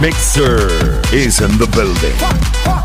Mixer is in the building.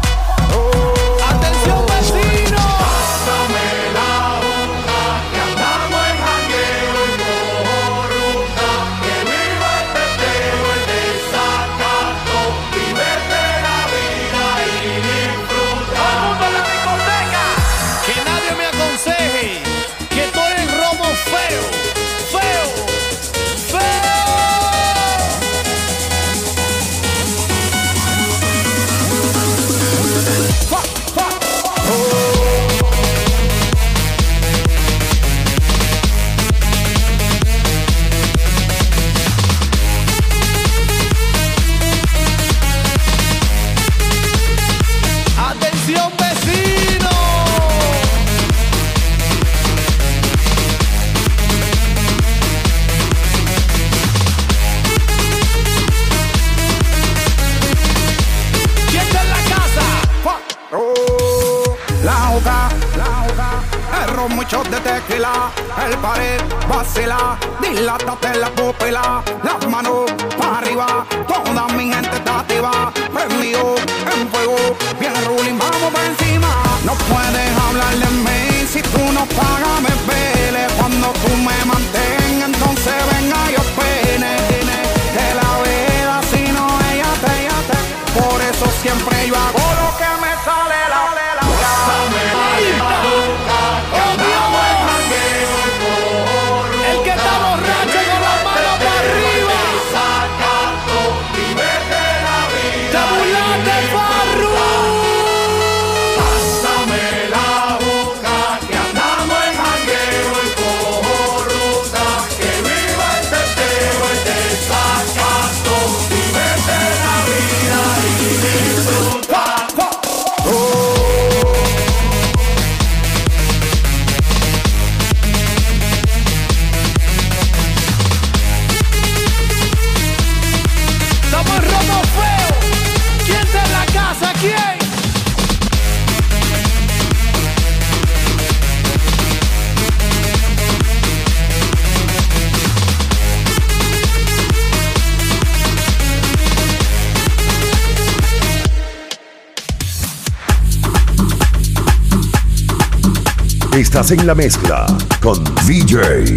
en la mezcla con DJ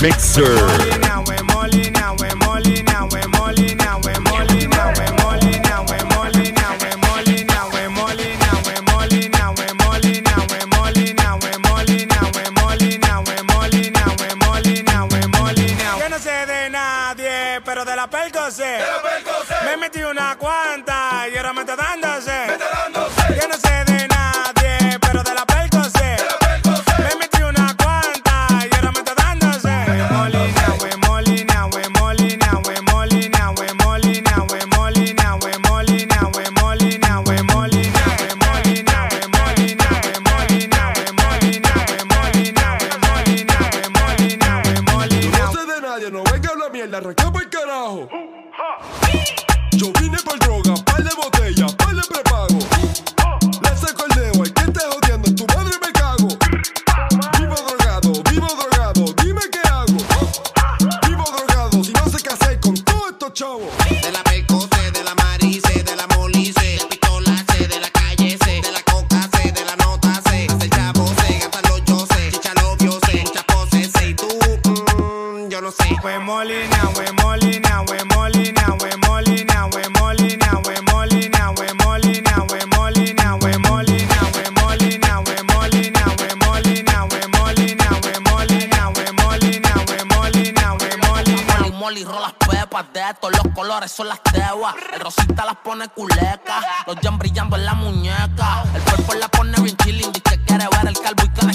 Mixer. pone culeca. Los jam brillando en la muñeca. El cuerpo la pone bien chilling. Dice que quiere ver el calvo y que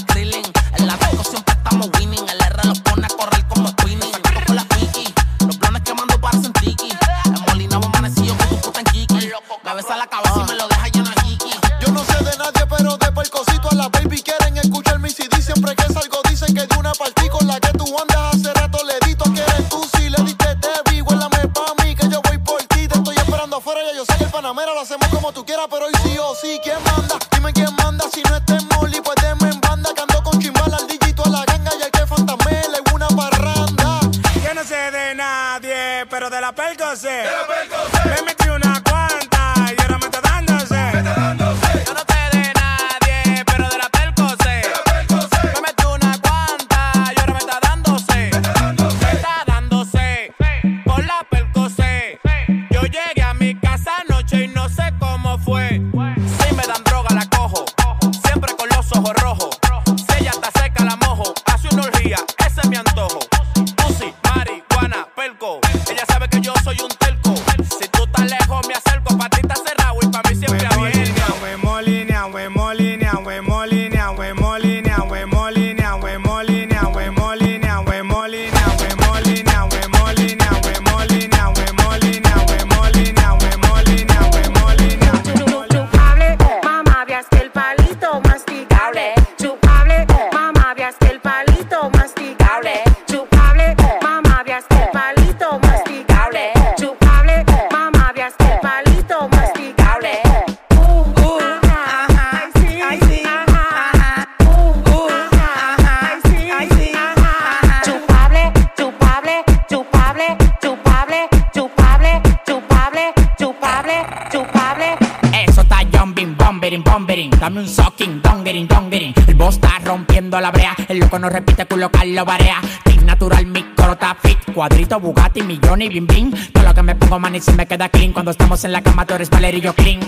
no repite, culo Carlos Barea. Team natural, mi coro está fit. Cuadrito, Bugatti, millones y bim bim. Todo lo que me pongo, man, y se me queda clean. Cuando estamos en la cama, tú eres Valerio clean.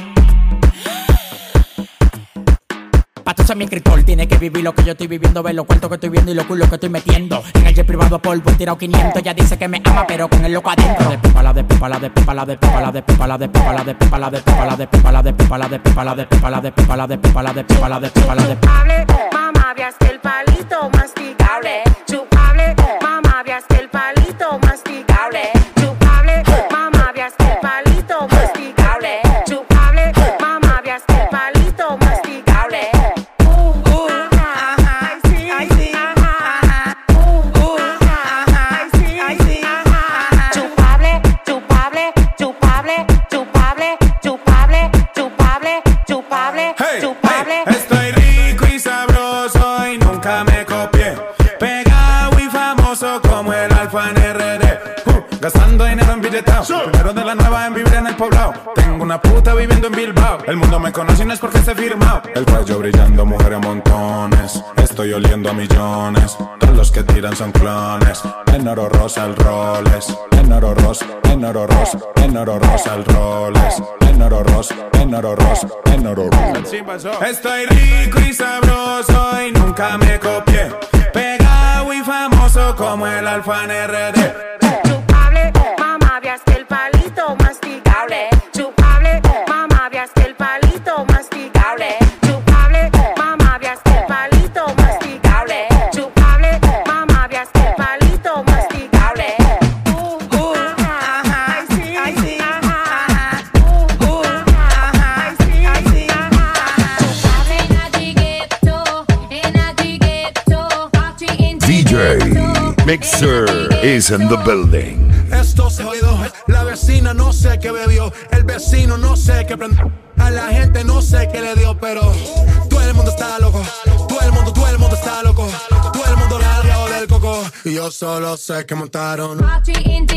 Pa' tú ser mi escritor, tiene que vivir lo que yo estoy viviendo, ver los cuentos que estoy viendo y los culos que estoy metiendo. En el jet privado polvo tirado 500, ella dice que me ama, pero con el loco adentro. De pipa la de pipa la de pipa la de pipa la de pipa la de pipa la de pipa la de pipa la de pipa la de pipa la de pipa la de pipa la de pipa la de pipa la de pipa la de pipa la de Chupable, mamá vías que el palito masticable, chupable, mamá vías que el palito masticable, El cuello brillando, mujeres montones. Estoy oliendo a millones. Todos los que tiran son clones. En oro rosa el roles. En oro rosa, en oro rosa, en oro rosa el roles. En oro rosa, en oro rosa, en oro rosa. Estoy rico y sabroso y nunca me copié. Pegado y famoso como el alfa RD. Mixer is in the building. Esto se jodido. La vecina no sé qué bebió. El vecino no sé qué prendió. A la gente no sé qué le dio, pero todo el mundo está loco. Todo el mundo, todo el mundo está loco. Todo el mundo largado del coco. Y yo solo sé que montaron. En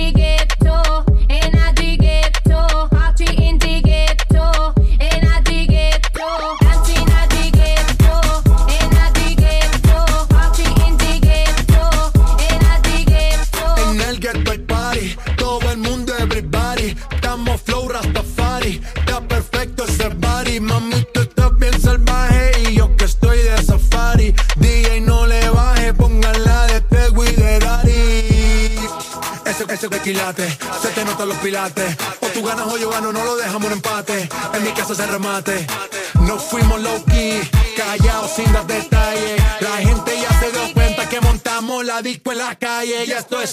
Ese, tequilate, se te notan los pilates. O tú ganas o yo gano, no lo dejamos en empate. En mi casa se remate. No fuimos low key, callados sin dar detalles. La gente ya se dio cuenta que montamos la disco en la calle. Y esto es.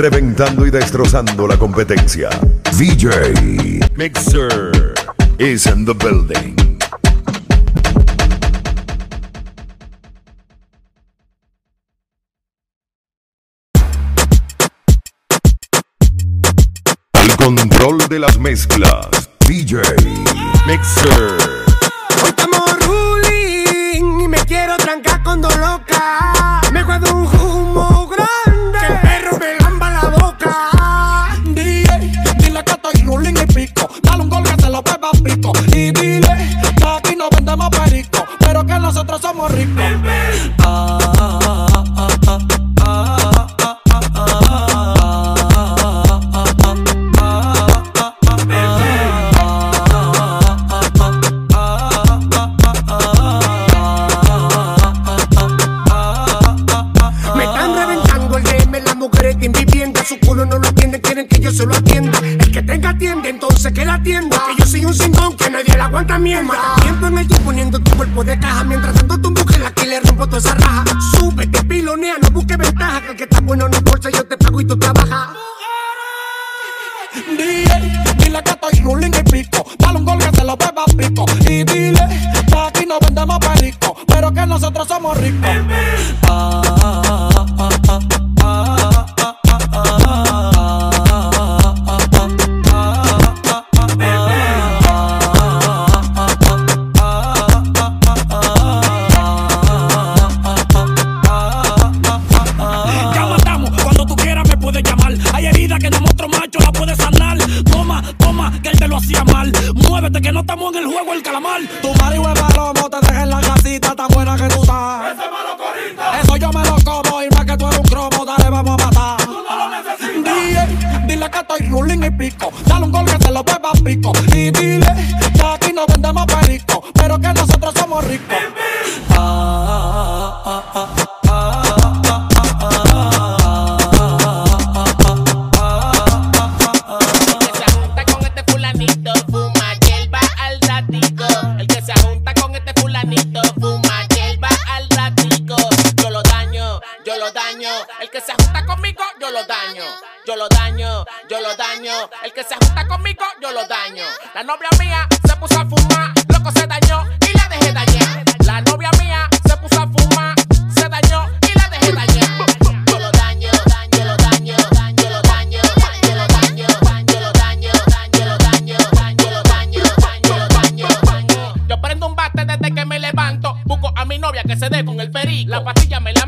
Reventando y destrozando la competencia. DJ Mixer is in the building. El control de las mezclas. DJ Mixer. Hoy estamos ruling y me quiero trancar con dos loca. Me guardo un nosotros somos ricos. Ah. pero que nosotros somos ricos. mi novia que se dé con el perico. La pastilla me la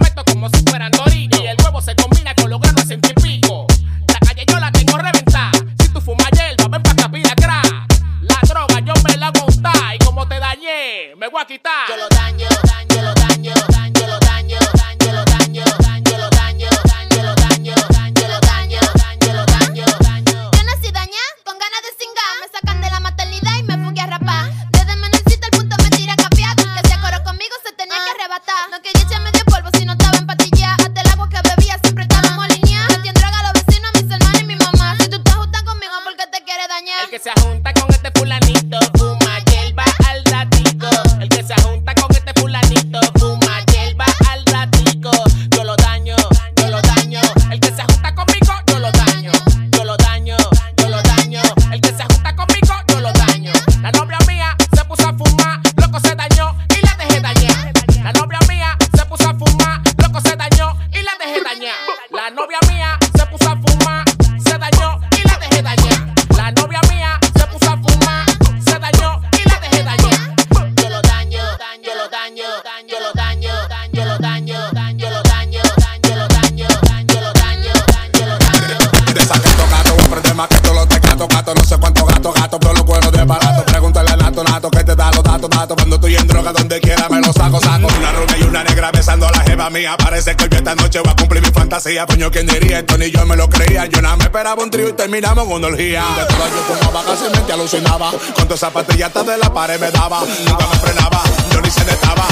droga donde quiera me lo saco, saco. Una rubia negra besando a la jeva mía. Parece que yo esta noche voy a cumplir mi fantasía. Coño, ¿quién diría esto? Ni yo me lo creía. Yo nada me esperaba un trío y terminamos con orgía. De todo yo fumaba, casi mente alucinaba. Con todas esas pastillas hasta de la pared me daba. Nunca me frenaba, yo ni se detaba.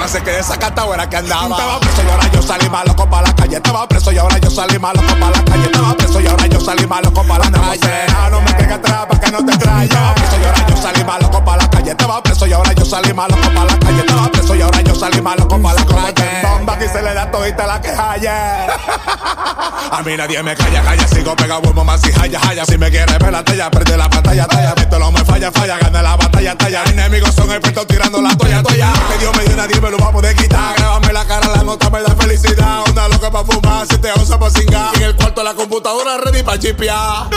No sé qué desacatado era que andaba. Estaba preso y ahora yo salí malo para la calle. Estaba preso y ahora yo salí malo para la calle. Estaba preso y ahora yo salí malo para la calle. No me pegues atrás para que no te traiga. Estaba preso y ahora yo salí malo para la calle. Estaba preso y ahora yo salí malo para la calle. Estaba preso y ahora yo salí malo con balas como este. Bomba aquí se le da todo y todita la queja. A mí nadie me calla, calla, sigo pegado humo más y haya, haya. Si me quieres ver la talla, perdí la pantalla, talla. Visto no me falla, falla, gana la batalla, talla. Enemigos son expertos tirando la toalla, toalla. Que Dios me dio nadie me lo va a poder quitar. Grábame la cara, la nota me da felicidad. Onda loca pa' fumar, si te osa pa' cingar. En el cuarto la computadora ready pa' chipear.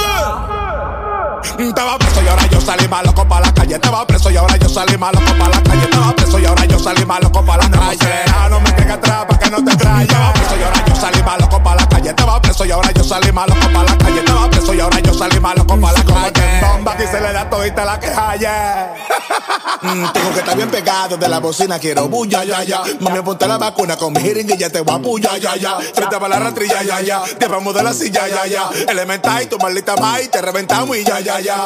Estaba preso y ahora yo salí malo para la calle. Estaba preso y ahora yo salí malo para la calle. Estaba preso y ahora yo salí salí más loco para la calle. No me quedes ah, atrás para que no te trae. Te va preso y ahora yo salí más loco para la calle. Te va preso y ahora yo salí más loco para la calle. Te va preso y ahora yo salí más loco para la calle. Bomba aquí se le da todita la queja, yeah. Mm, tengo que estar bien pegado de la bocina, quiero bulla, ya, ya. Mami, apunta la vacuna con mi jeringuilla, te voy a bulla, ya, ya. Frente para la rastrilla, ya, ya. Te vamos de la silla, ya, ya. Elemental, y tu maldita mai, te reventamos y ya, ya, ya.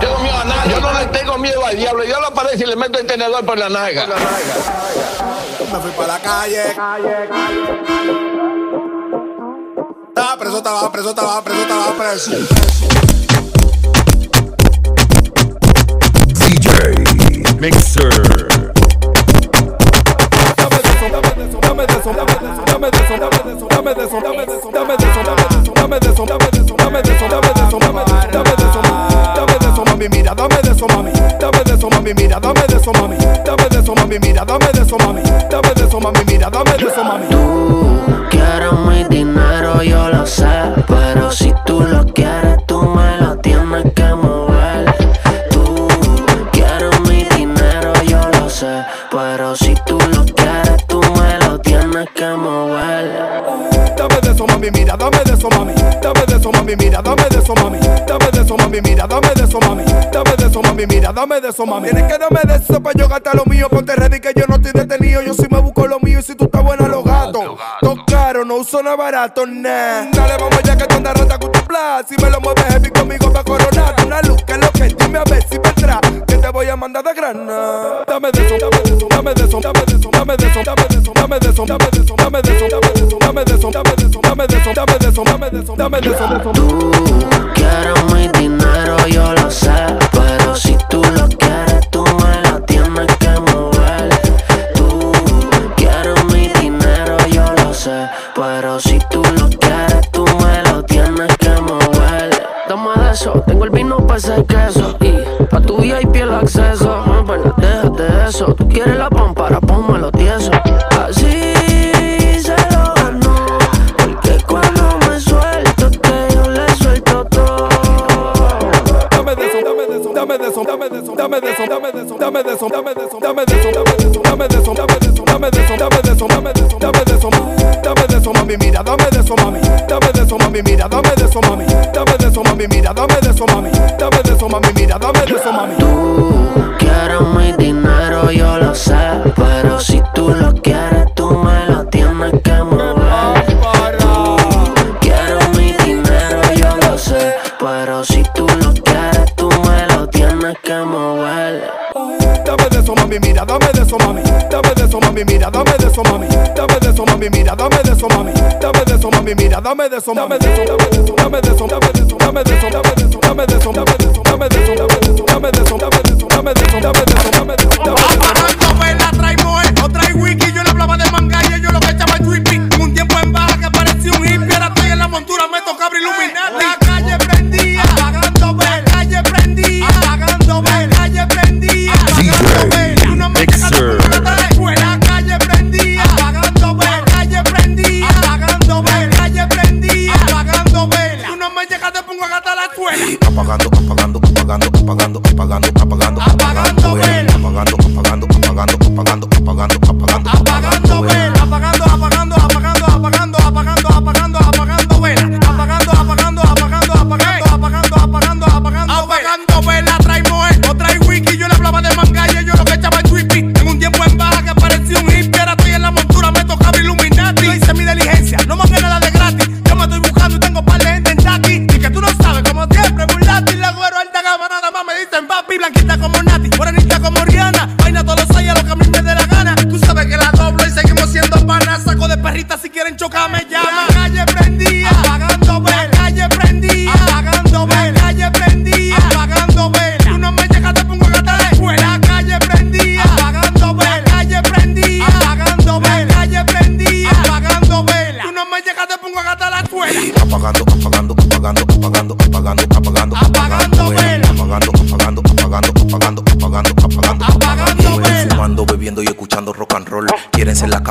Dios mío, yo no le tengo miedo al diablo, yo y le meto el tenedor por la nalga. Me fui para la calle. Estaba preso, estaba preso, estaba preso, estaba preso. DJ Mixer. mami, mira, dame de eso, mami. Dame de eso, mami, mira, dame de eso, mami. Dame de eso, mami, mira, dame de eso, mami. Dame de eso, mami, mira, dame de eso, mami. Quieres mi dinero, yo lo sé. Pero si tú lo quieres, tú me lo tienes que mover. Tú quieres mi dinero, yo lo sé. Pero si tú lo quieres, tú me lo tienes que mover. Dame de eso, mami, mira, dame de eso, mami. Dame de eso, mami, mira, dame de eso, mami. Mira, dame de eso, mami. Dame de eso, mami, mira, dame de eso, mami. Tienes que darme de eso para yo gastar lo mío. Ponte ready que yo no estoy detenido. Yo sí me busco lo mío y si tú estás buena, los gatos. Todo caro, no uso nada barato, nah. Dale, vamos ya que tú andas rata con tu plan. Si me lo mueves heavy conmigo pa' coronarte una luz. Que lo que dime a ver si vendrá. Que te voy a mandar de grana. Dame de eso, dame de eso, dame de eso, dame de eso, dame de eso, dame de eso, dame de eso, dame de eso, dame de eso, dame de eso, dame de eso, dame de eso, dame de eso, dame de eso, dame de eso, dame de eso, dame de eso. Dame de eso, dame de eso, dame de eso, dame de eso, dame de eso, dame de eso, dame de eso, dame de eso, dame de eso, dame de eso, dame de eso, dame de eso, dame de eso, dame de eso, dame de eso, dame de eso, dame de eso. Apagando vela, trae moe, o trae wiki. Yo le hablaba de mangalla, yo lo que echaba el tripping. Un tiempo en baja que parecía un hippie. Ahora estoy en la montura, me toca abrir iluminati.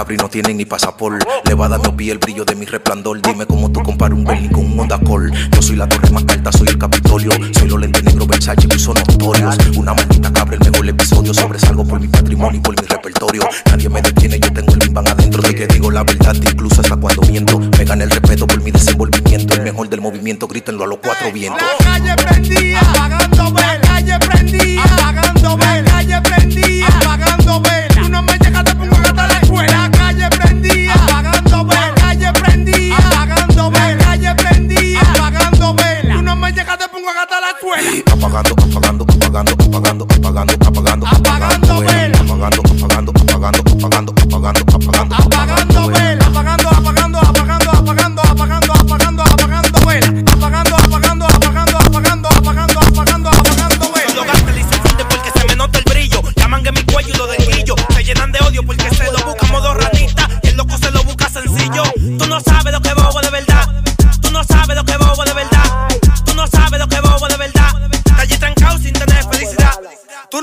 அப்படின்னு tienen ni pasaporte. Levada mi piel, el brillo de mi resplandor. Dime cómo tú comparas un Berlin con un Honda Call. Yo soy la torre más alta, soy el Capitolio. Soy los lentes negro, Versace, y son notorios. Una maldita cabra, el mejor episodio. Sobresalgo por mi patrimonio y por mi repertorio. Nadie me detiene, yo tengo el imán adentro. De que digo la verdad, incluso hasta cuando miento. Me gana el respeto por mi desenvolvimiento. El mejor del movimiento, grítenlo a los cuatro vientos. La calle prendía, apagando. La calle prendía, apagando. La calle prendía, apagando vela. Tú no me llegas, te pongo hasta la escuela apagando ah. vela. Calle prendía, apagando vela. Calle prendía, apagando vela. Una me llega te pongo a gastar la suela. Apagando, apagando, apagando, apagando, apagando, apagando, apagando vela. Apagando, apagando, apagando, apagando, apagando, apagando, apagando vela.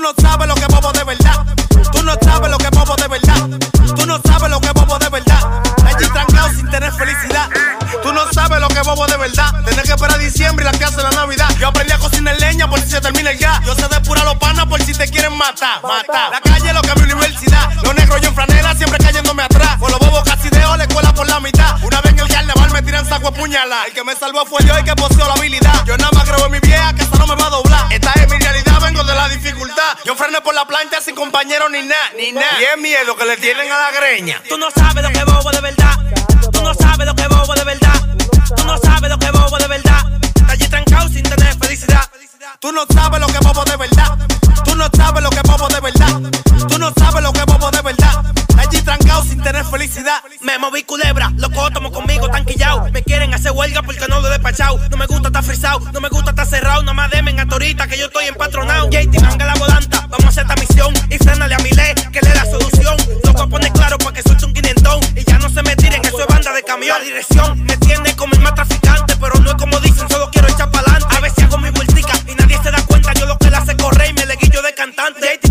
No sabes lo que bobo de verdad. Tú no sabes lo que bobo de verdad. Tú no sabes lo que bobo de verdad. Allí trancado sin tener felicidad. Tú no sabes lo que bobo de verdad. Tener que esperar diciembre y la clase de la Navidad. Yo aprendí a cocinar leña por si se termina el gas. Yo sé depurar los panas por si te quieren matar. La calle es lo que es mi universidad. Los negros yo en franela siempre cayéndome atrás. Por los bobos casi dejo la escuela por la mitad. Una vez en el carnaval me tiran saco de puñalada. El que me salvó fue yo y que poseó la habilidad. Yo nada más creo en mi vieja que esta no me va a doblar. Por la plancha sin compañero ni nada, ni nada. Y es miedo que le tienen a la greña. Tú no sabes lo que bobo de verdad. Tú no sabes lo que bobo de verdad. Tú no sabes lo que bobo de verdad. Está allí trancado sin tener felicidad. Tú no sabes lo que bobo de verdad. Tú no sabes lo que bobo de verdad. Tú no sabes lo que bobo de verdad. Allí trancado sin tener felicidad. Me moví culebra, loco tomo conmigo tan quillao. Me quieren hacer huelga porque no lo he despachado. No me gusta estar frisado, no me gusta estar cerrado. No me demen a torita que yo estoy empatronado. JT manga la volanta, vamos a hacer esta misión. Y frénale a mi ley, que le da solución. Loco pone claro para que suelte un quinientón. Y ya no se me tiren, eso es banda de camión. La dirección me tiene como el más traficante, pero no es como dicen, solo quiero echar pa'lante. A si hago mi vueltica y nadie se da cuenta. Yo lo que le hace correr y me le guillo de cantante.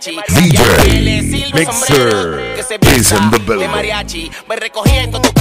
Mariachi. DJ Mixer sombrero, que se is in the de building. recogiendo tu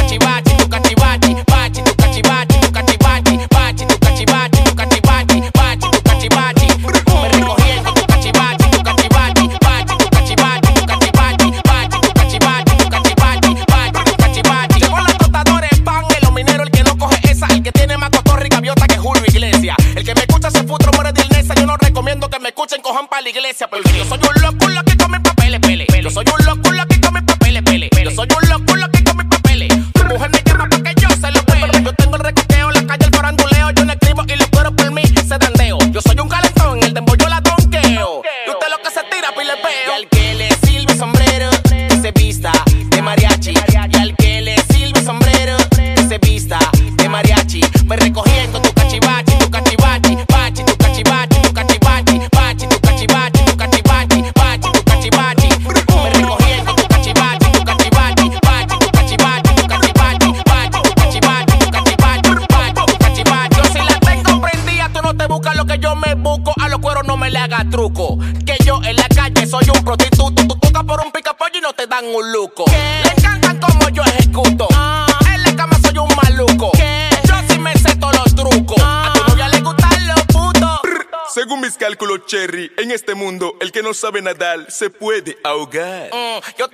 sabe nadar se puede ahogar. Mm, yo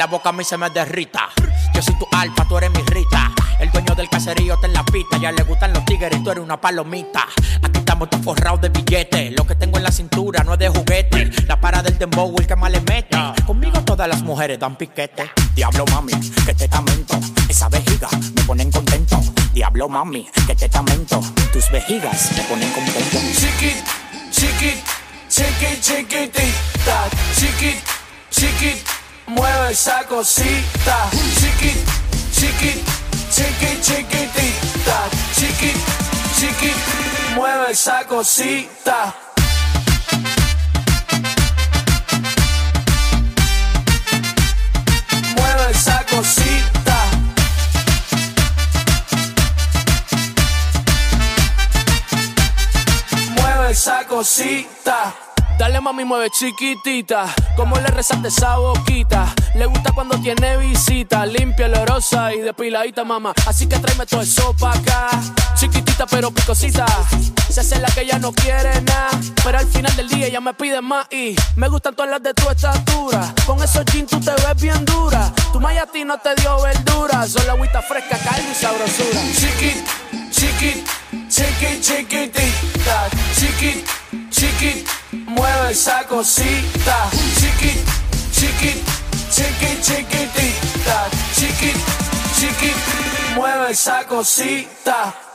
la boca a mí se me derrita. Yo soy tu alfa, tú eres mi rita. El dueño del caserío está en la pista. Ya le gustan los tigres y tú eres una palomita. Aquí estamos todos forrados de billetes. Lo que tengo en la cintura no es de juguete. La para del dembow, el que más le mete. Conmigo todas las mujeres dan piquete. Diablo mami, que te tamento. Esa vejiga me ponen contento. Diablo mami, que te tamento. Tus vejigas me ponen contento. Chiquit, chiquit, chiquit, chiquitita. Chiquit, chiquit, mueve esa cosita. Chiquit, chiquit, chiquit, chiquitita. Chiquit, chiquit, mueve esa cosita. Mueve esa cosita. Mueve esa cosita. Dale mami, mueve chiquitita. Como le resalte esa boquita. Le gusta cuando tiene visita. Limpia, olorosa y depiladita, mamá. Así que tráeme todo eso pa' acá. Chiquitita pero picosita. Se hace la que ella no quiere nada. Pero al final del día ella me pide más. Y me gustan todas las de tu estatura. Con esos jeans tú te ves bien dura. Tu maya a no te dio verdura. Solo agüita fresca, caldo y sabrosura. Chiquit, chiquit, chiquit, chiquitita. Chiquit, chiquit, mueve esa cosita. Chiquit, chiquit, chiquit, chiquitita. Chiquit, chiquit, mueve esa cosita.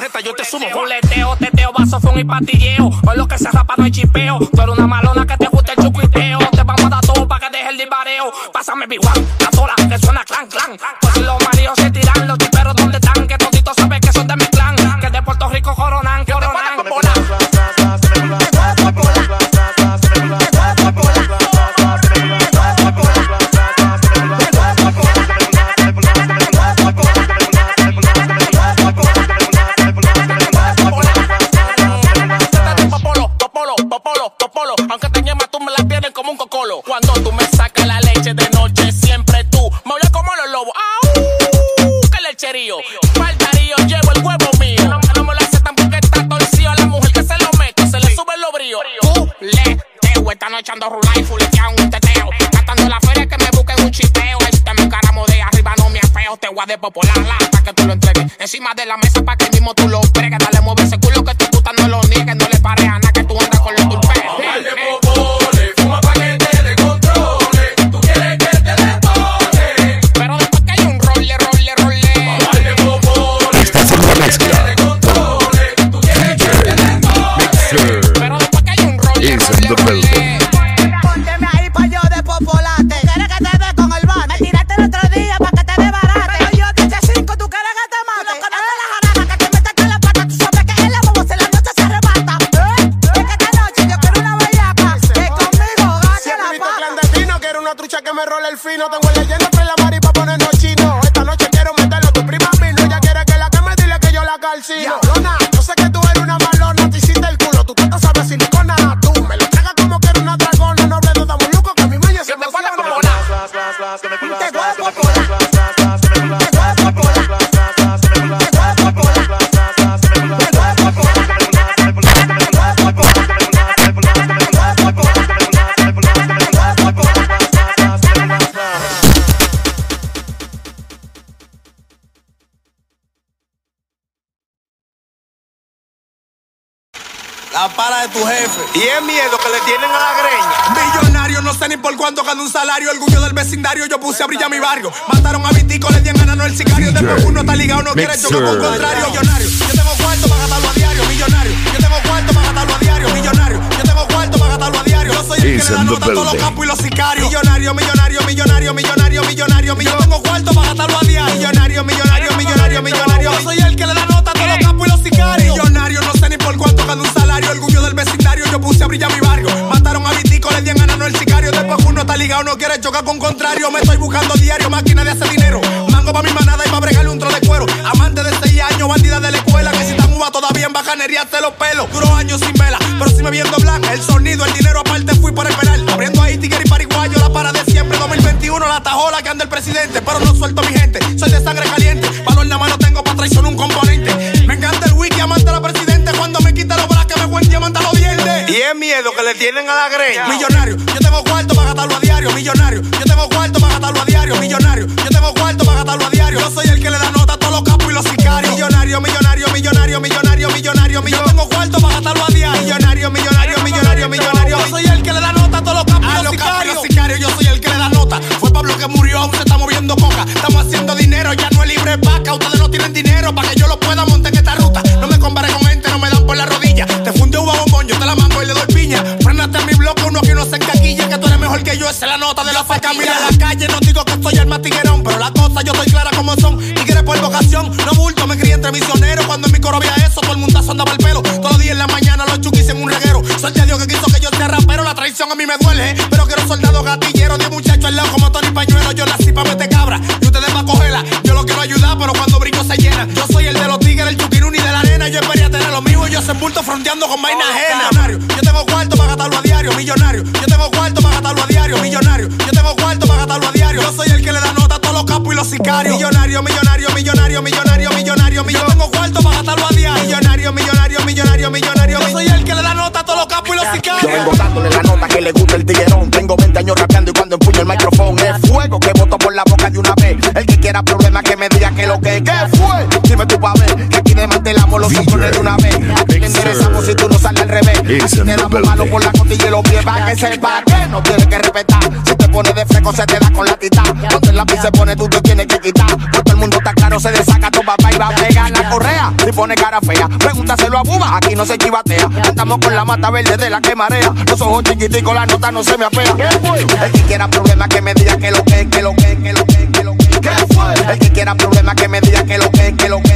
Retas, yo te sumo. Fuleteo, teteo, vasofón y patilleo. Con lo que se rapa no hay chipeo. Tú eres una malona que te gusta el chucuiteo. Te vamos a dar todo para que deje el dispareo. Pásame mi guan, la sola, que suena clan, clan. Pues si de popular, pa' que tú lo entregues. Encima de la mesa pa' que mismo tú lo bregues. Dale, mueve ese culo que te gusta, no lo niegues. No le pares a nada de tu jefe. Y es miedo que le tienen a la greña. Millonario, no sé ni por cuánto gano un salario. Orgullo del vecindario, yo puse a brillar mi barrio. Mataron a Vitico, le dieron ganando el sicario. Después uno está ligado, no quiere chocar con contrario. Millonario, yo tengo cuarto para gastarlo a diario. Millonario, yo tengo cuarto para gastarlo a diario. Millonario, yo tengo cuarto para gastarlo a diario. Yo soy el que le da nota a todos los capos y los sicarios. Millonario, millonario, millonario, millonario, millonario. Yo tengo cuarto para gastarlo a diario. Millonario, millonario, millonario, millonario. Yo soy el que le da nota a todos los capos y los sicarios. Millonario, no gano un salario. Orgullo del vecindario, yo puse a brillar mi barrio. Mataron a Vitico, le dieron ganando el sicario. Después uno está ligado, no quiere chocar con contrario. Me estoy buscando diario, máquina de hacer dinero. Mango pa' mi manada y pa' bregarle un tro de cuero. Amante de 6 años, bandida de la escuela. Que si están uva todavía en bacanería te los pelos. Duro años sin vela, pero si me viendo blanca. El sonido, el dinero aparte fui por el penal. Abriendo ahí tigre y pariguayo, la para de siempre. 2021, la tajola que anda el presidente. Pero no suelto mi gente, soy de sangre es miedo que le tienen a la greña. Millonario, yo tengo cuarto para gastarlo a diario. Millonario, yo tengo cuarto para gastarlo a diario. Millonario, yo tengo cuarto para gastarlo a diario. Yo soy el que le da nota a todos los capos y los sicarios. Millonario, millonario, millonario, millonario, millonario. Yo tengo cuarto para gastarlo a diario. Millonario, millonario, millonario, millonario. Yo soy el que le da nota a todos los capos y los sicarios. sicarios. Yo soy el que le da nota. Fue Pablo que murió, aún se está moviendo coca. Estamos haciendo dinero, ya no es libre vaca. Ustedes no tienen dinero para que yo lo pueda montar en esta ruta. No me compare con gente, no me dan por la rodilla. Te funde uva bombón, yo te la mango y le doy piña. Frénate a mi bloque, uno que no se encaquilla. Que tú eres mejor que yo, esa es la nota de la faca. Mira la calle, no digo que soy el más tiguerón. Pero la cosa yo estoy clara como son. Tigres por vocación, no bulto, me crié entre misioneros. Cuando en mi coro había eso, todo el mundo andaba el pelo. Todos los días en la mañana los chuquis en un reguero. Suerte a Dios que quiso que yo sea rapero. La traición a mí me duele, eh. pero quiero soldado gatillero. De muchacho al lado como Tony Pañuelo. Yo nací pa' meter cabra y ustedes pa' cogerla. Yo lo quiero ayudar, pero cuando brinco se llena. Yo soy el de los tigres, el chuquiruni de la arena. Yo espería tener lo y yo se bulto fronteando con vaina ajena. Diario. Millonario, yo tengo cuarto para gastarlo a diario. Millonario, yo tengo cuarto para gastarlo a diario. Yo soy el que le da nota a todos los capos y los sicarios. Millonario, millonario, millonario, millonario, millonario, millonario. Yo tengo cuarto para gastarlo a diario. Millonario, millonario, millonario, millonario. Yo soy el que le da nota a todos los capos y los Yo sicarios. vengo dándole la nota que le gusta el tiguerón. Tengo 20 años rapeando y cuando empuño el micrófono es fuego que boto por la boca de una vez. El que quiera problemas que me diga que lo que ¿Qué fue? Dime tú pa' ver que aquí desmantelamos los de una vez. Aquí te enderezamos si tú no te damos malo por la costilla y los pies para que sepa que no tienes que respetar. Si te pones de fresco se te da con la tita. Cuando el lápiz se pone tú te tienes que quitar. Todo el mundo está claro, se desaca tu papá y va a pegar la correa. Si pone cara fea, pregúntaselo a Buba, aquí no se chivatea. Andamos con la mata verde de la que marea. Los ojos chiquiticos, la nota no se me apea. El que quiera problemas que me diga que lo que, que lo que, que lo que, que lo que. ¿Qué fue? El que quiera problemas que me diga que lo que, que lo que, que lo que,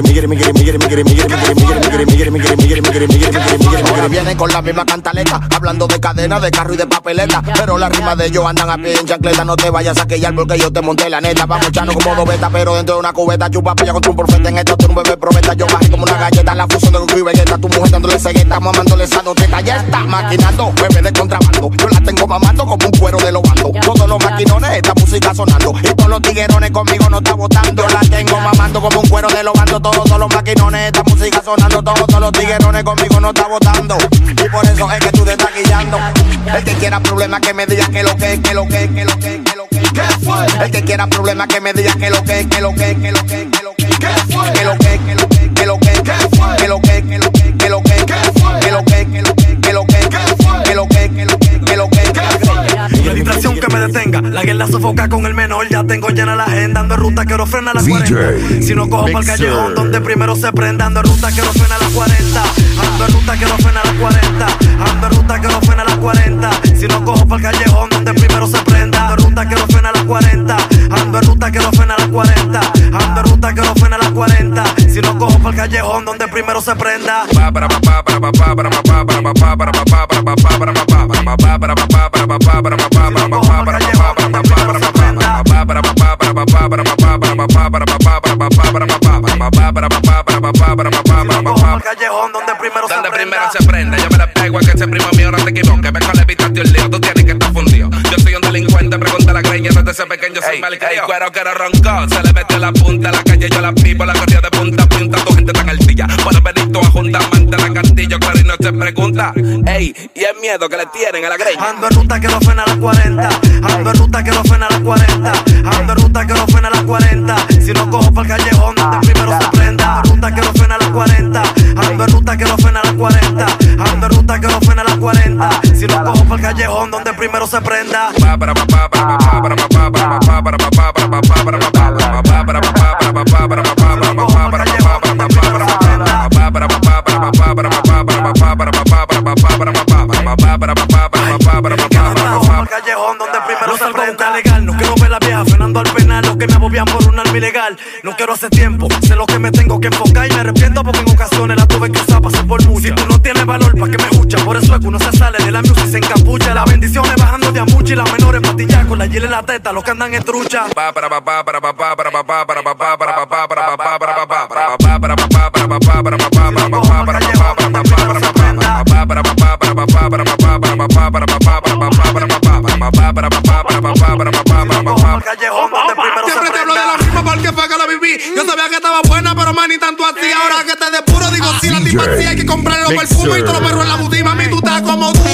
migre. Vienen con la misma cantaleta, hablando de cadena, de carro y de papeleta. Pero las rimas de ellos andan a pie en chancleta. No te vayas a quillar porque yo te monté la neta. Vamos echando como dos betas, pero dentro de una cubeta. Chupa pilla con tu profeta en esto, tú un bebé probeta. Yo bajé como una galleta, la fusión de Goku y Vegeta. Tu mujer dándole cegueta, mamándole esa teta. Ya está maquinando, bebé de contrabando. Yo la tengo mamando como un cuero de los bandos. Todos los maquinones, esta música sonando. Y todos los tiguerones conmigo no está votando. La tengo mamando como un cuero de los bandos. Todos los maquinones, esta música sonando. Todos, todos los tiguerones conmigo no está votando. Y por eso es que tú te estás guillando. El que quiera problemas que me diga que lo que, que lo que, que lo que, que lo que. ¿Qué fue? El que quiera problemas que me diga que lo que, que lo que, que lo que, que lo que. ¿Qué fue? Que lo que, que lo que, la guerra sofoca con el menor. Ya tengo llena la agenda, ando en ruta, quiero frenar las 40. Si no cojo para el callejón, donde primero se prenda, ando en ruta, quiero frenar las 40. Ando en ruta, quiero frenar las 40. Ando en ruta, quiero frenar las 40. Si no cojo para el callejón, donde primero se prenda, ando en ruta, quiero frenar las 40. Ando en ruta, quiero frenar las 40. Ando en ruta, quiero frenar las 40. Si no cojo para el callejón, donde primero se prenda. callejón donde primero se prende. primero se prende. Yo me la pego a que ese primo mío no te equivoque. Ven con tú tienes que estar fundido. Yo soy un delincuente, pregunta la greña desde ese pequeño soy mal El cuero que era roncó, se le la punta. La calle yo la pipo, la corría de punta a punta. Tu gente tan altilla, puedes venir tú a junta, la castillo, claro y no pregunta. Ey, y el miedo que le tienen a la greña. Ando en ruta que lo frena a las 40. Ando en ruta que lo frena a las 40. Ando en ruta que lo frena 40. Si no cojo para el callejón, donde primero se prenda. Ruta que no frena a las 40. Ando en ruta que no frena a las 40. Ando en ruta que no frena a las 40. Si no cojo para el callejón, donde primero se prenda. que me abobian por un arma ilegal. No quiero hacer tiempo, sé lo que me tengo que enfocar y me arrepiento porque en ocasiones la tuve que usar para por mucho. Si tú no tienes valor, ¿para que me escucha? Por eso es que uno se sale de la music, se encapucha. Las bendiciones bajando de amuchi, las menores patillas con la gila en la teta, los que andan en trucha. Callejón yo sabía que estaba buena, pero más ni tanto así. Ahora que te depuro, digo, si la tipa hay que comprarlo perfume y todo perro en la budima. A tú estás como tú.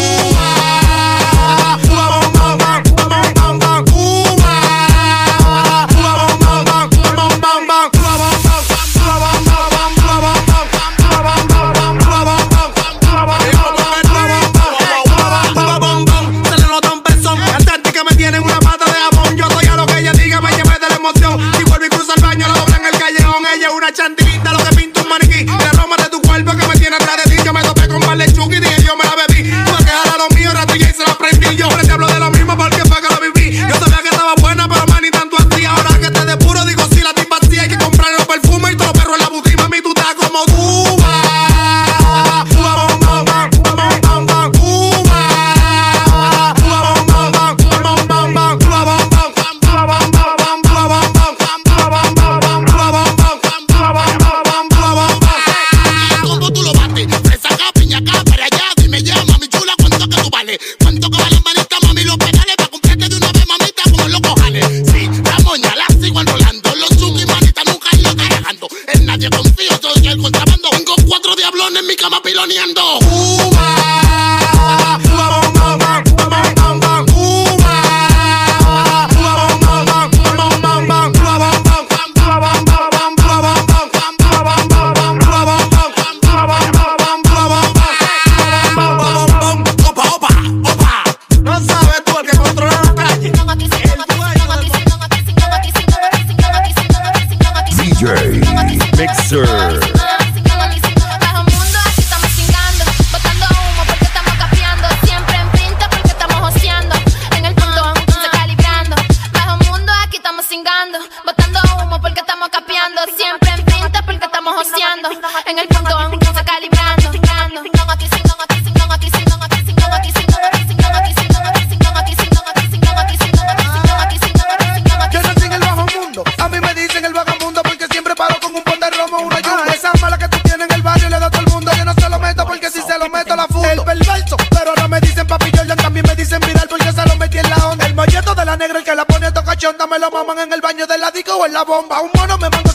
en la bomba. Un mono me manda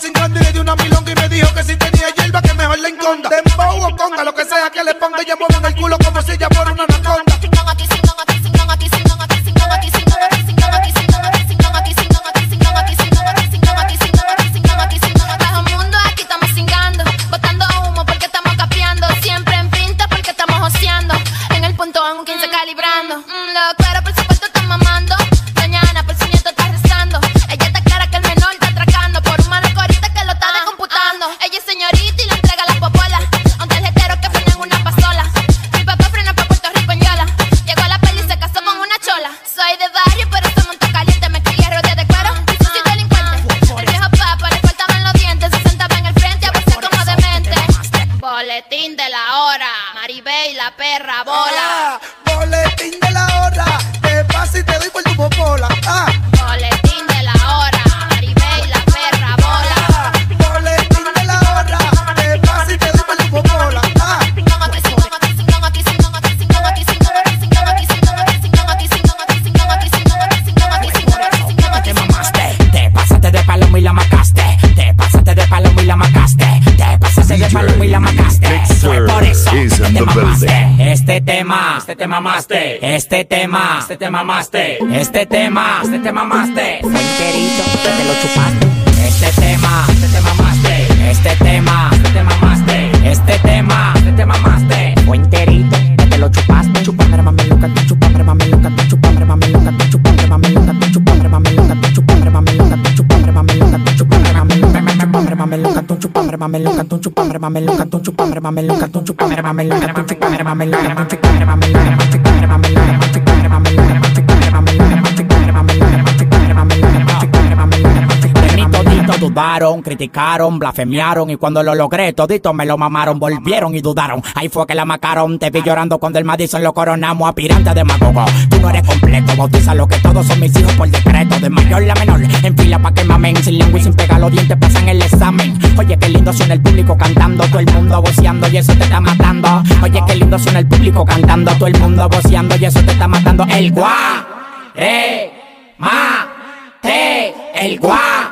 y la perra bola. Ah, boletín de la hora, te paso y te doy por tu popola. Ah, Este tema, este tema mamaste. Este tema, este tema mamaste. Este tema, este tema mamaste. Fue enterito, te lo chupaste. Tú chupame, mame loca, tú chupame, mame loca, tú chupame, mame loca, tú chupame, mame loca, tú chupame, mame loca, tú chupame, mame loca, tú chupame, mame loca, tú chupame, mame loca, tú chupame, mame Toditos dudaron, criticaron, blasfemiaron y cuando lo logré toditos me lo mamaron, volvieron y dudaron. Ahí fue que la macaron, te vi llorando cuando el Madison lo coronamos, aspirante demagogo. Tú no eres completo, bautiza lo que todos son mis hijos por decreto, de mayor a menor, en fila pa' que mamen, sin lengua y sin pegar los dientes pasan el examen. Oye, qué lindo suena el público cantando, todo el mundo voceando y eso te está matando. Oye, qué lindo suena el público cantando, todo el mundo voceando y eso te está matando. El guá, eh, ma, el guá,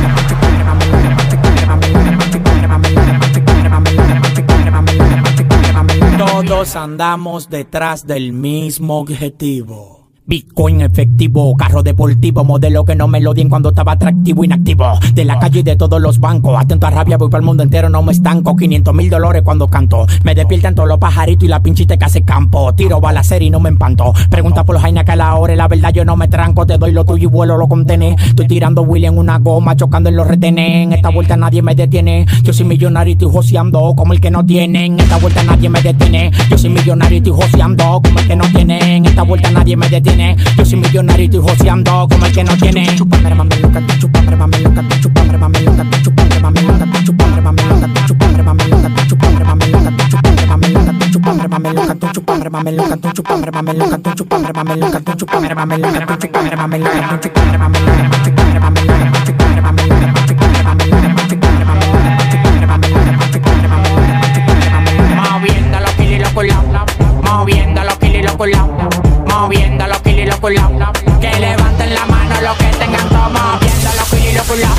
Todos andamos detrás del mismo objetivo. Bitcoin efectivo, carro deportivo, modelo que no me lo dien cuando estaba atractivo, inactivo. De la calle y de todos los bancos, atento a rabia, voy para el mundo entero, no me estanco. 500 mil dólares cuando canto. Me despiertan todos los pajaritos y la pinchita que hace campo. Tiro balacer y no me empanto. Pregunta por los jainas que a la hora, la verdad yo no me tranco. Te doy lo tuyo y vuelo lo contené. Estoy tirando Willy en una goma, chocando en los retenes. En esta vuelta nadie me detiene. Yo soy millonario y estoy joseando como el que no tiene. En esta vuelta nadie me detiene. Yo soy millonario y estoy joseando como el que no tiene. En esta vuelta nadie me detiene. Yo soy millonario y estoy joseando como el que no tiene. Chupame, mame loca, chupame, mame loca, chupame, mame loca, chupame, mame loca, chupame, mame loca, chupame, mame loca, chupame, mame loca, chupame, mame loca, chupame, mame loca, chupame, mame loca, chupame, mame loca, chupame, mame loca, chupame, mame loca, chupame, mame loca, chupame, mame loca, chupame, mame loca, chupame, loca, loca, loca, loca, loca, loca. Moviendo moviendo culados. Que levanten la mano los que tengan todo, moviendo los culados,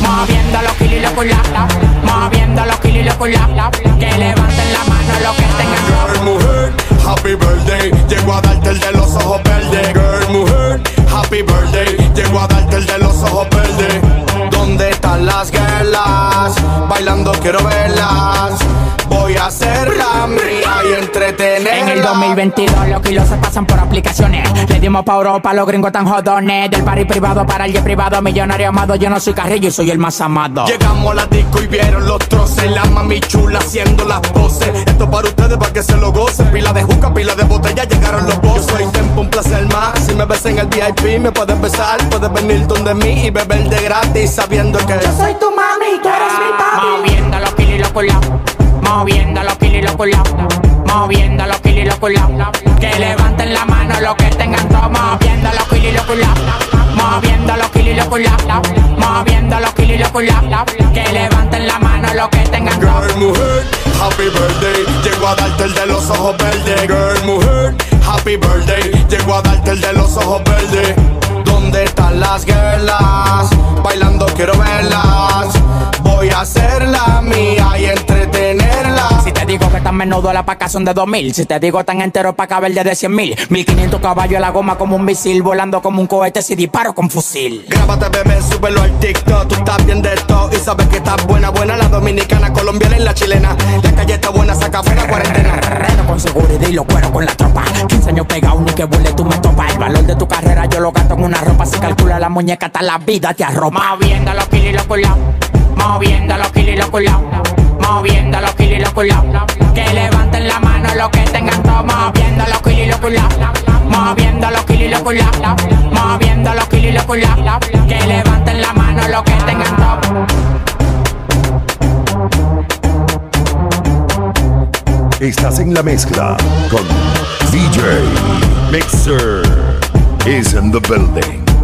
moviendo los culados, moviendo los culados. Que levanten la mano los que tengan todo. Girl, mujer, happy birthday. Llego a darte el de los ojos verdes. Girl, mujer, happy birthday. Llego a darte el de los ojos verdes. ¿Dónde están las girlas? Bailando quiero verlas. Voy a hacerla mía y entretenerla. En el 2022 los kilos se pasan por aplicaciones. Le dimos pa' Europa, los gringos tan jodones. Del party privado para el jet privado, millonario amado. Yo no soy carrillo y soy el más amado. Llegamos a la disco y vieron los troces. La mami chula haciendo las poses. Esto para ustedes, para que se lo gocen. Pila de juca, pila de botella, llegaron los bozos. Yo soy tempo, un placer más. Si me ves en el VIP, me puedes besar. Puedes venir donde mí y beber de gratis, sabiendo que yo soy tu mami, tú eres mi papi. Moviendo los kilos y los culados. Moviendo los kilos y los culados. Moviendo los kilos y los culados. Que levanten la mano los que tengan todo. Moviendo los kilos y los culados. Moviendo los kilos y los culados. Moviendo los kilos y los culados. Que levanten la mano los que tengan todo. Girl, mujer, happy birthday. Llego a darte el de los ojos verdes. Girl, mujer, happy birthday. Llego a darte el de los ojos verdes. ¿Dónde están las girlas? Bailando quiero verlas. Voy a hacerla mía y entretenerla. Te digo que tan menudo la paca son de 2000 Si te digo tan entero pa' caber de 100 mil 1500 caballos a la goma como un misil Volando como un cohete si disparo con fusil Grábate, bebé, súbelo al TikTok. Tú estás bien de esto y sabes que estás buena, buena. La dominicana, colombiana y la chilena. La calle está buena, saca fuera cuarentena. Reno con seguridad y lo cuero con la tropa 15 años pegado ni que vuele tú me topas El valor de tu carrera yo lo gasto en una ropa Si calcula la muñeca hasta la vida te arropa Moviendo los kilos y los culados Moviendo los kilos y los culados Moviendo los kilos y los culados Que levanten la mano los que tengan todo. Moviendo los kilos y los culados Moviendo los kilos y los culados Moviendo los los culados Que levanten la mano los que tengan todo. Estás en la mezcla con DJ Mixer. Is in the building.